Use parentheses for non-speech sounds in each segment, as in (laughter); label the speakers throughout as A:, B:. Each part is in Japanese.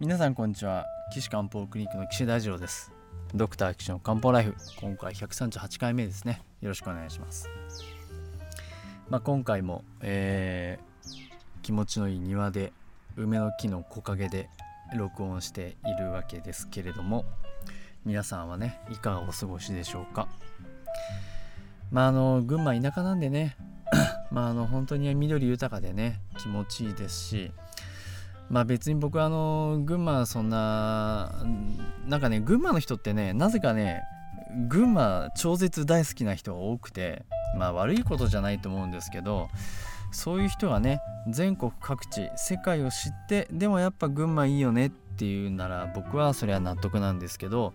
A: 皆さんこんにちは。岸漢方クリニックの岸大二郎です。ドクター岸の漢方ライフ。今回138回目ですね。よろしくお願いします。まあ、今回も、えー、気持ちのいい庭で梅の木の木陰で録音しているわけですけれども皆さんはねいかがお過ごしでしょうか？まああの群馬田舎なんでね (coughs) まああの本当に緑豊かでね気持ちいいですしまあ別に僕はあの群馬そんななんかね群馬の人ってねなぜかね群馬超絶大好きな人が多くてまあ悪いことじゃないと思うんですけどそういう人がね全国各地世界を知ってでもやっぱ群馬いいよねっていうなら僕はそれは納得なんですけど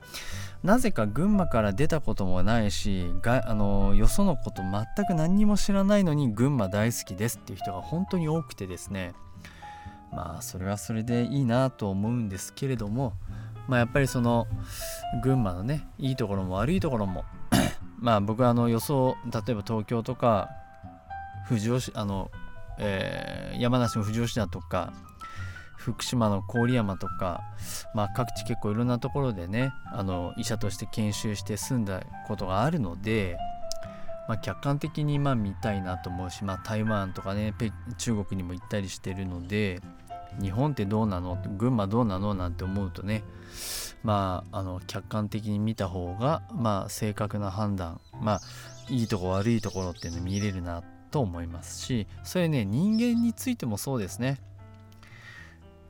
A: なぜか群馬から出たこともないしがあのよそのこと全く何にも知らないのに群馬大好きですっていう人が本当に多くてですね。まあそれはそれでいいなと思うんですけれどもまあやっぱりその群馬のねいいところも悪いところも (coughs) まあ僕はあの予想例えば東京とか富士吉あの、えー、山梨の富士吉田とか福島の郡山とか、まあ、各地結構いろんなところでねあの医者として研修して住んだことがあるので、まあ、客観的にま見たいなと思うし、まあ、台湾とかね中国にも行ったりしてるので日本ってどうなの？群馬どうなの？なんて思うとねまああの客観的に見た方がまあ正確な判断まあいいとこ悪いところっていうの見れるなと思いますしそれね人間についてもそうですね。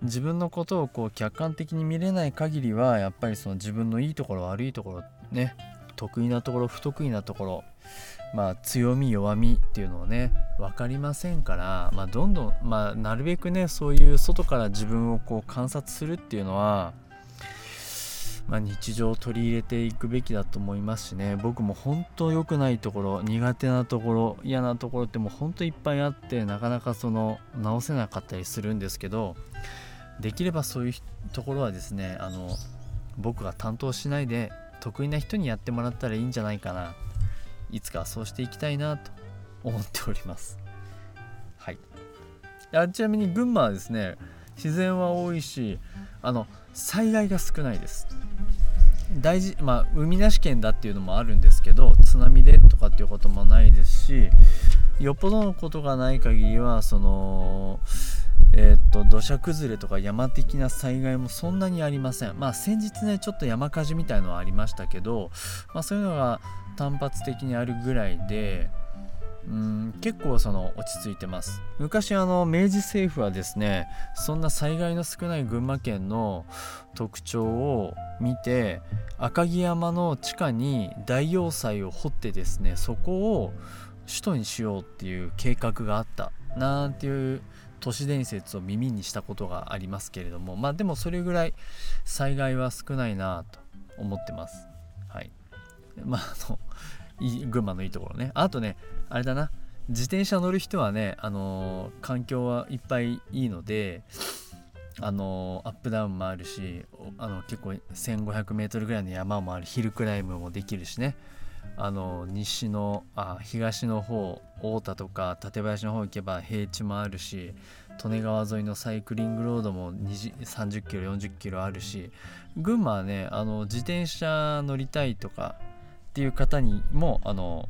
A: 自分のことをこう客観的に見れない限りはやっぱりその自分のいいところ悪いところね得意なところ不得意なところまあ、強み弱みっていうのをね分かりませんから、まあ、どんどん、まあ、なるべくねそういう外から自分をこう観察するっていうのは、まあ、日常を取り入れていくべきだと思いますしね。僕も本当良くないところ苦手なところ嫌なところってもう本当いっぱいあってなかなかその直せなかったりするんですけどできればそういうところはですねあの僕が担当しないで得意な人にやってもらったらいいんじゃないかな。いつかそうしていきたいなと思っております。はい。あちなみに群馬はですね自然は多いしあの災害が少ないです。大事まあ海なし県だっていうのもあるんですけど津波でとかっていうこともないですしよっぽどのことがない限りはそのえー、と土砂崩れとか山的な災害もそんなにありません。まあ先日ねちょっと山火事みたいのはありましたけど、まあ、そういうのが単発的にあるぐらいでうん結構その落ち着いてます。昔あの明治政府はですねそんな災害の少ない群馬県の特徴を見て赤城山の地下に大要塞を掘ってですねそこを首都にしようっていう計画があった。なんていう都市伝説を耳にしたことがありますけれどもまあでもそれぐらい災害は少ないなと思ってます。はい。まああの群馬のいいところね。あとねあれだな。自転車乗る人はねあのー、環境はいっぱいいいのであのー、アップダウンもあるしあの結構 1500m ぐらいの山もある。ヒルクライムもできるしね。あの西のあ東の方太田とか館林の方行けば平地もあるし利根川沿いのサイクリングロードも30キロ40キロあるし群馬はねあの自転車乗りたいとかっていう方にもあの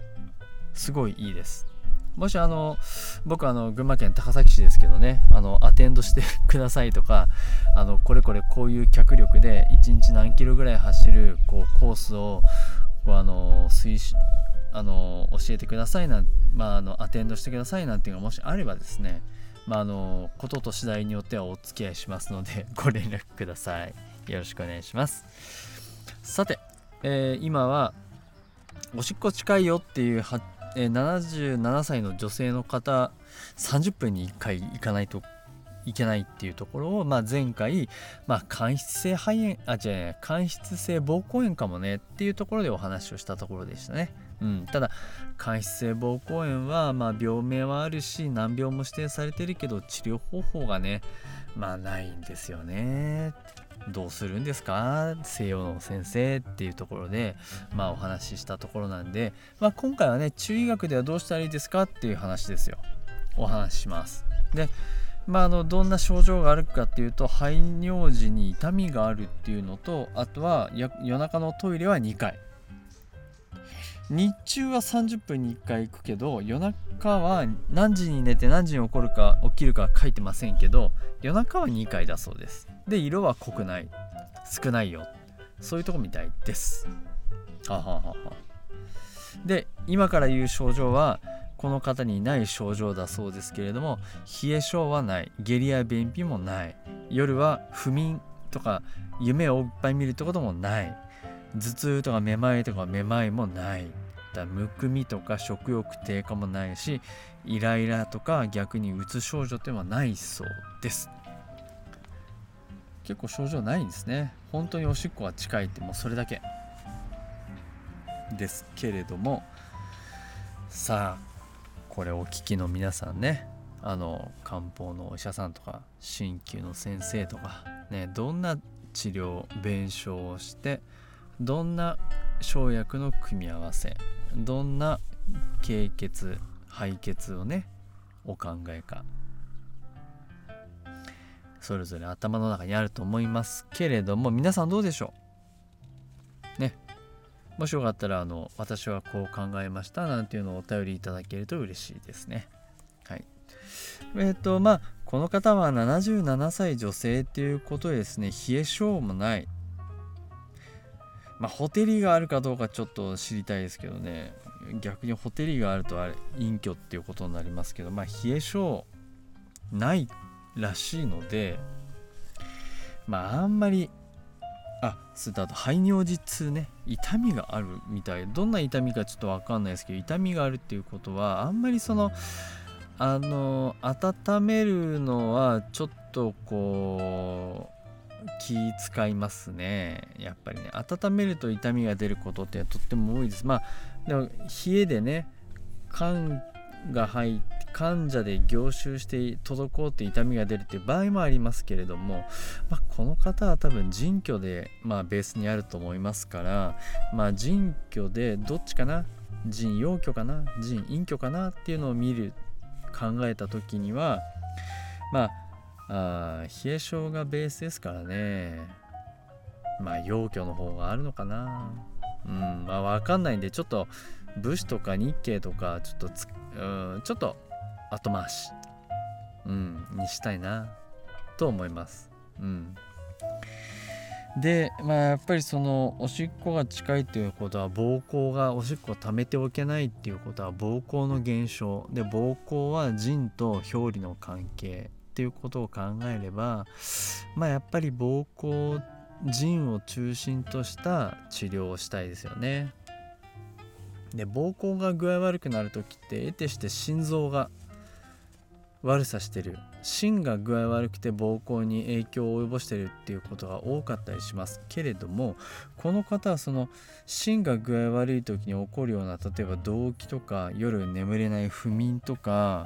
A: すごいいいです。もしあの僕あの群馬県高崎市ですけどねあのアテンドしてくださいとかあのこれこれこういう脚力で1日何キロぐらい走るこうコースをこうあの推進あの教えてくださいなまあ、あのアテンドしてくださいなんていうのがもしあればですねまあ、あのことと次第によってはお付き合いしますので (laughs) ご連絡ください。よろしくお願いします。さて、えー、今はおしっこ近いよっていうは、えー、77歳の女性の方30分に1回行かないといけないっていうところを、まあ、前回、まあ、間質性肺炎あ違う間質性膀胱炎かもねっていうところでお話をしたところでしたね。うん、ただ間質性膀胱炎は、まあ、病名はあるし難病も指定されてるけど治療方法がねまあないんですよね。どうするんですか？西洋の先生っていうところで、まあ、お話ししたところなんで、まあ、今回はね中医学ではどうしたらいいですかっていう話ですよお話ししますでまあ、あのどんな症状があるかっていうと排尿時に痛みがあるっていうのとあとは夜中のトイレは2回。日中は30分に1回行くけど夜中は何時に寝て何時に起こるか起きるか書いてませんけど夜中は2回だそうです。で色は濃くない。少ないよ。そういうとこみたいです。はははは。で今から言う症状はこの方にない症状だそうですけれども冷え性はない。下痢や便秘もない。夜は不眠とか夢をいっぱい見るってこともない。頭痛とかめまいとかめまいもない。だむくみとか食欲低下もないしイライラとか逆にうつ症状っていうのはないそうです。結構症状ないんですね。本当におしっこが近いってもうそれだけですけれども。さあこれお聞きの皆さんねあの漢方のお医者さんとか鍼灸の先生とかねどんな治療弁償をしてどんな生薬の組み合わせどんな経血排血をねお考えかそれぞれ頭の中にあると思いますけれども皆さんどうでしょう？もしよかったらあの私はこう考えましたなんていうのをお便りいただけると嬉しいですね。はい。えっ、ー、とまあこの方は77歳女性っていうことでですね冷え性もない。まあホテリがあるかどうかちょっと知りたいですけどね逆にホテリがあるとあれ隠居っていうことになりますけどまあ冷え性ないらしいのでまああんまりあそれとあと排尿時痛ね痛みがあるみたい。どんな痛みかちょっと分かんないですけど痛みがあるっていうことはあんまりそのあの温めるのはちょっとこう気使いますね。やっぱりね。温めると痛みが出ることってとっても多いです。まあでも冷えでねが入って患者で凝集して滞って痛みが出るっていう場合もありますけれども、まあ、この方は多分腎虚で、まあ、ベースにあると思いますから、まあ、腎虚でどっちかな腎陽虚かな腎陰虚かなっていうのを見る考えた時にはまあ冷え性がベースですからね。まあ陽虚の方があるのかな。うんまあ分かんないんでちょっと武士とか日経とかちょっとうんちょっと後回し、うん、にしたいなと思います。うん、でまあやっぱりそのおしっこが近いっていうことは膀胱がおしっこを溜めておけないっていうことは膀胱の減少で膀胱は腎と表裏の関係っていうことを考えればまあやっぱり膀胱腎を中心とした治療をしたいですよね。で膀胱が具合悪くなる時って得てして心臓が悪さしてる。芯が具合悪くて膀胱に影響を及ぼしてるっていうことが多かったりします。けれどもこの方はその芯が具合悪い時に起こるような例えば動悸とか夜眠れない不眠とか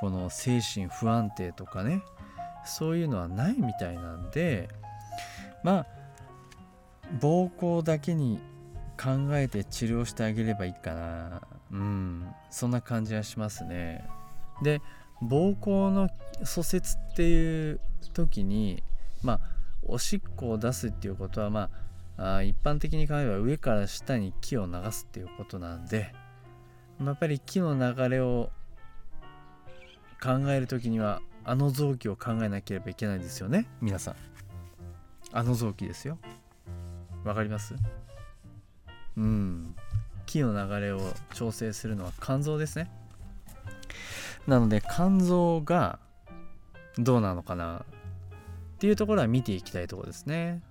A: この精神不安定とかねそういうのはないみたいなんでまあ膀胱だけに考えて治療してあげればいいかな。うん。そんな感じはしますね。で膀胱の疎泄っていう時にまあおしっこを出すっていうことはまあ一般的に考えれば上から下に木を流すっていうことなんで、やっぱり木の流れを考える時にはあの臓器を考えなければいけないんですよね。皆さん。あの臓器ですよ。わかります？うん木の流れを調整するのは肝臓ですねなので肝臓がどうなのかなっていうところは見ていきたいところですね。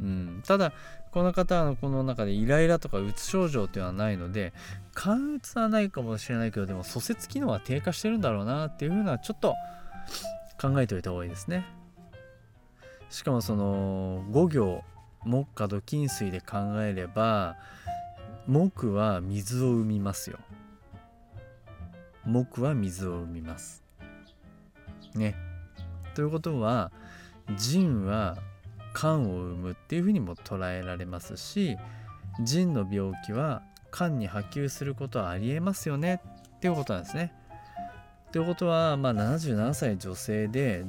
A: うん、ただこの方のこの中でイライラとかうつ症状っていうのはないので肝うつはないかもしれないけどでも疎節機能は低下してるんだろうなっていうふうなちょっと考えておいた方がいいですね。しかもその5行木下土金水で考えれば木は水を生みますよ。木は水を生みます。ね。ということは腎は肝を生むっていうふうにも捉えられますし腎の病気は肝に波及することはありえますよねっていうことなんですね。ということは、まあ、77歳女性で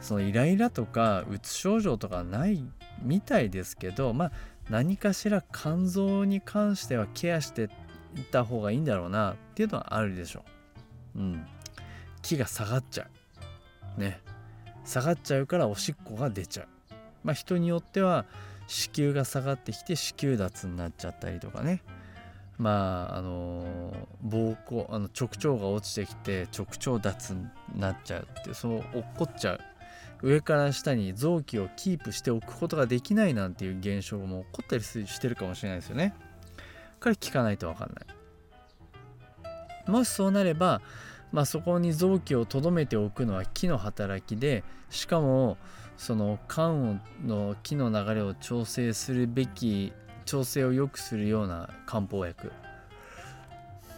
A: そのイライラとかうつ症状とかないみたいですけど、まあ、何かしら肝臓に関してはケアしていった方がいいんだろうなっていうのはあるでしょう。うん。気が下がっちゃう。ね。下がっちゃうからおしっこが出ちゃう。まあ人によっては子宮が下がってきて子宮脱になっちゃったりとかね。まああの膀胱あの直腸が落ちてきて直腸脱になっちゃうってその落っこっちゃう上から下に臓器をキープしておくことができないなんていう現象も起こったりしてるかもしれないですよね。これ聞かないと分かんない。もしそうなれば、まあ、そこに臓器を留めておくのは木の働きでしかもその肝の木の流れを調整するべき調整を良くするような漢方薬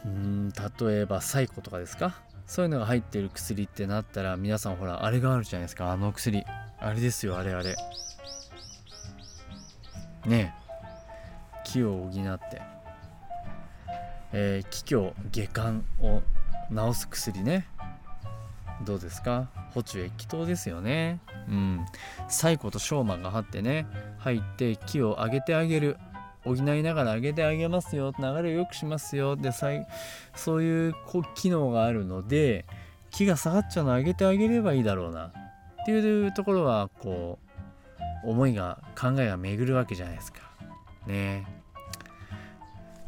A: うん例えばサイコとかですか？そういうのが入ってる薬ってなったら皆さんほらあれがあるじゃないですか。あの薬。あれですよあれあれ。ねえ。気を補って。えー、気虚下巻を治す薬ね。どうですか？補中液糖ですよね。うん。サイコとショーマが張ってね。入って気を上げてあげる。補いながら上げてあげますよ。流れを良くしますよ。でそういう機能があるので気が下がっちゃうのを上げてあげればいいだろうな。っていうところはこう思いが考えが巡るわけじゃないですか。ね。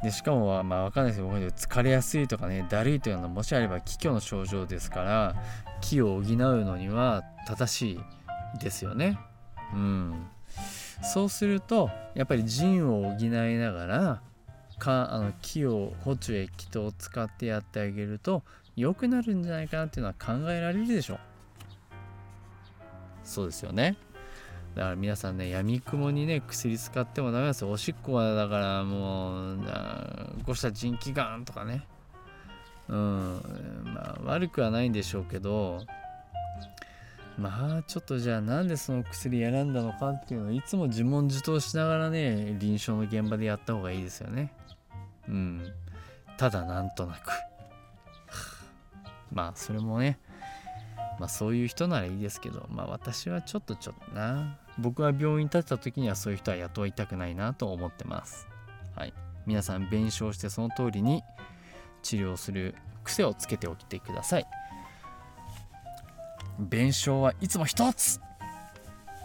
A: でしかもまあ分かんないですけど疲れやすいとかねだるいというのはもしあれば気虚の症状ですから気を補うのには正しいですよね。うん。そうするとやっぱり腎を補いながらかあの木を補中液糖を使ってやってあげると良くなるんじゃないかなっていうのは考えられるでしょう。そうですよね。だから皆さんね闇雲にね薬使ってもダメですよ。おしっこはだからもうこうした腎気がんとかね。うんまあ悪くはないんでしょうけどまあちょっとじゃあなんでその薬選んだのかっていうのをいつも自問自答しながらね臨床の現場でやった方がいいですよね。うん。ただなんとなく。まあそれもね。まあそういう人ならいいですけど。まあ私はちょっとちょっとな。僕は病院に立った時にはそういう人は雇いたくないなと思ってます。はい。皆さん弁償してその通りに治療する癖をつけておいてください。弁償はいつも一つ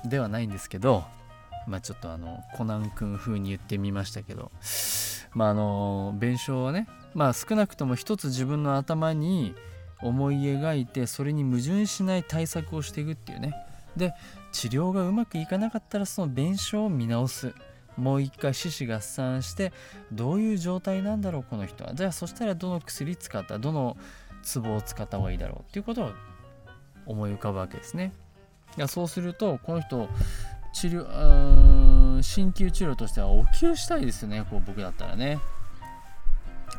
A: ではないんですけどまあちょっとあのコナン君風に言ってみましたけどまああの弁償はねまあ少なくとも一つ自分の頭に思い描いてそれに矛盾しない対策をしていくっていうね。で治療がうまくいかなかったらその弁償を見直す。もう一回四肢合算してどういう状態なんだろうこの人は。じゃあそしたらどの薬使ったどのツボを使った方がいいだろうっていうことを思い浮かぶわけですね。いやそうするとこの人治療鍼灸治療としてはお灸したいですよね。こう僕だったらね。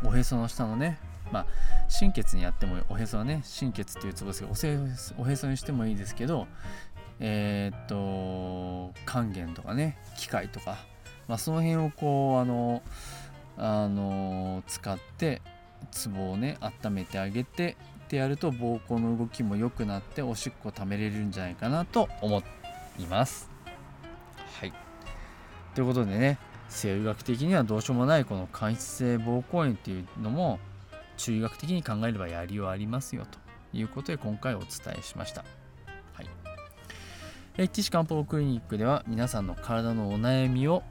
A: おへその下のね。まあ心血にやってもおへそはね心血っていうツボですけどおへそにしてもいいですけどえー、っと還元とかね機械とか、まあ、その辺をこうあのあの使ってツボをね温めてあげてってやると膀胱の動きも良くなっておしっこ溜めれるんじゃないかなと思います。はい。ということでね生理学的にはどうしようもないこの間質性膀胱炎っていうのも中医学的に考えればやりようありますよということで今回お伝えしました。はい。え岸漢方クリニックでは皆さんの体のお悩みを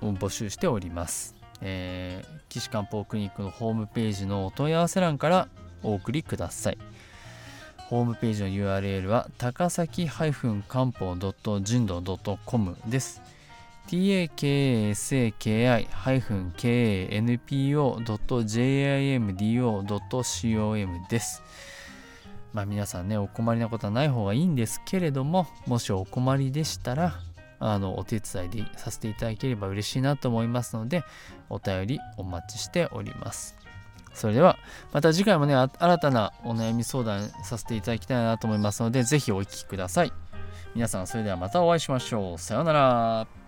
A: 募集しております。えー、岸漢方クリニックのホームページのお問い合わせ欄からお送りください。ホームページの URL は高崎漢方人道 .com です。takasaki-kanpo.jimdo.com です。まあ皆さんね、お困りなことはない方がいいんですけれども、もしお困りでしたら、あの、お手伝いでさせていただければ嬉しいなと思いますので、お便りお待ちしております。それでは、また次回もね、新たなお悩み相談させていただきたいなと思いますので、是非お聴きください。皆さん、それではまたお会いしましょう。さようなら。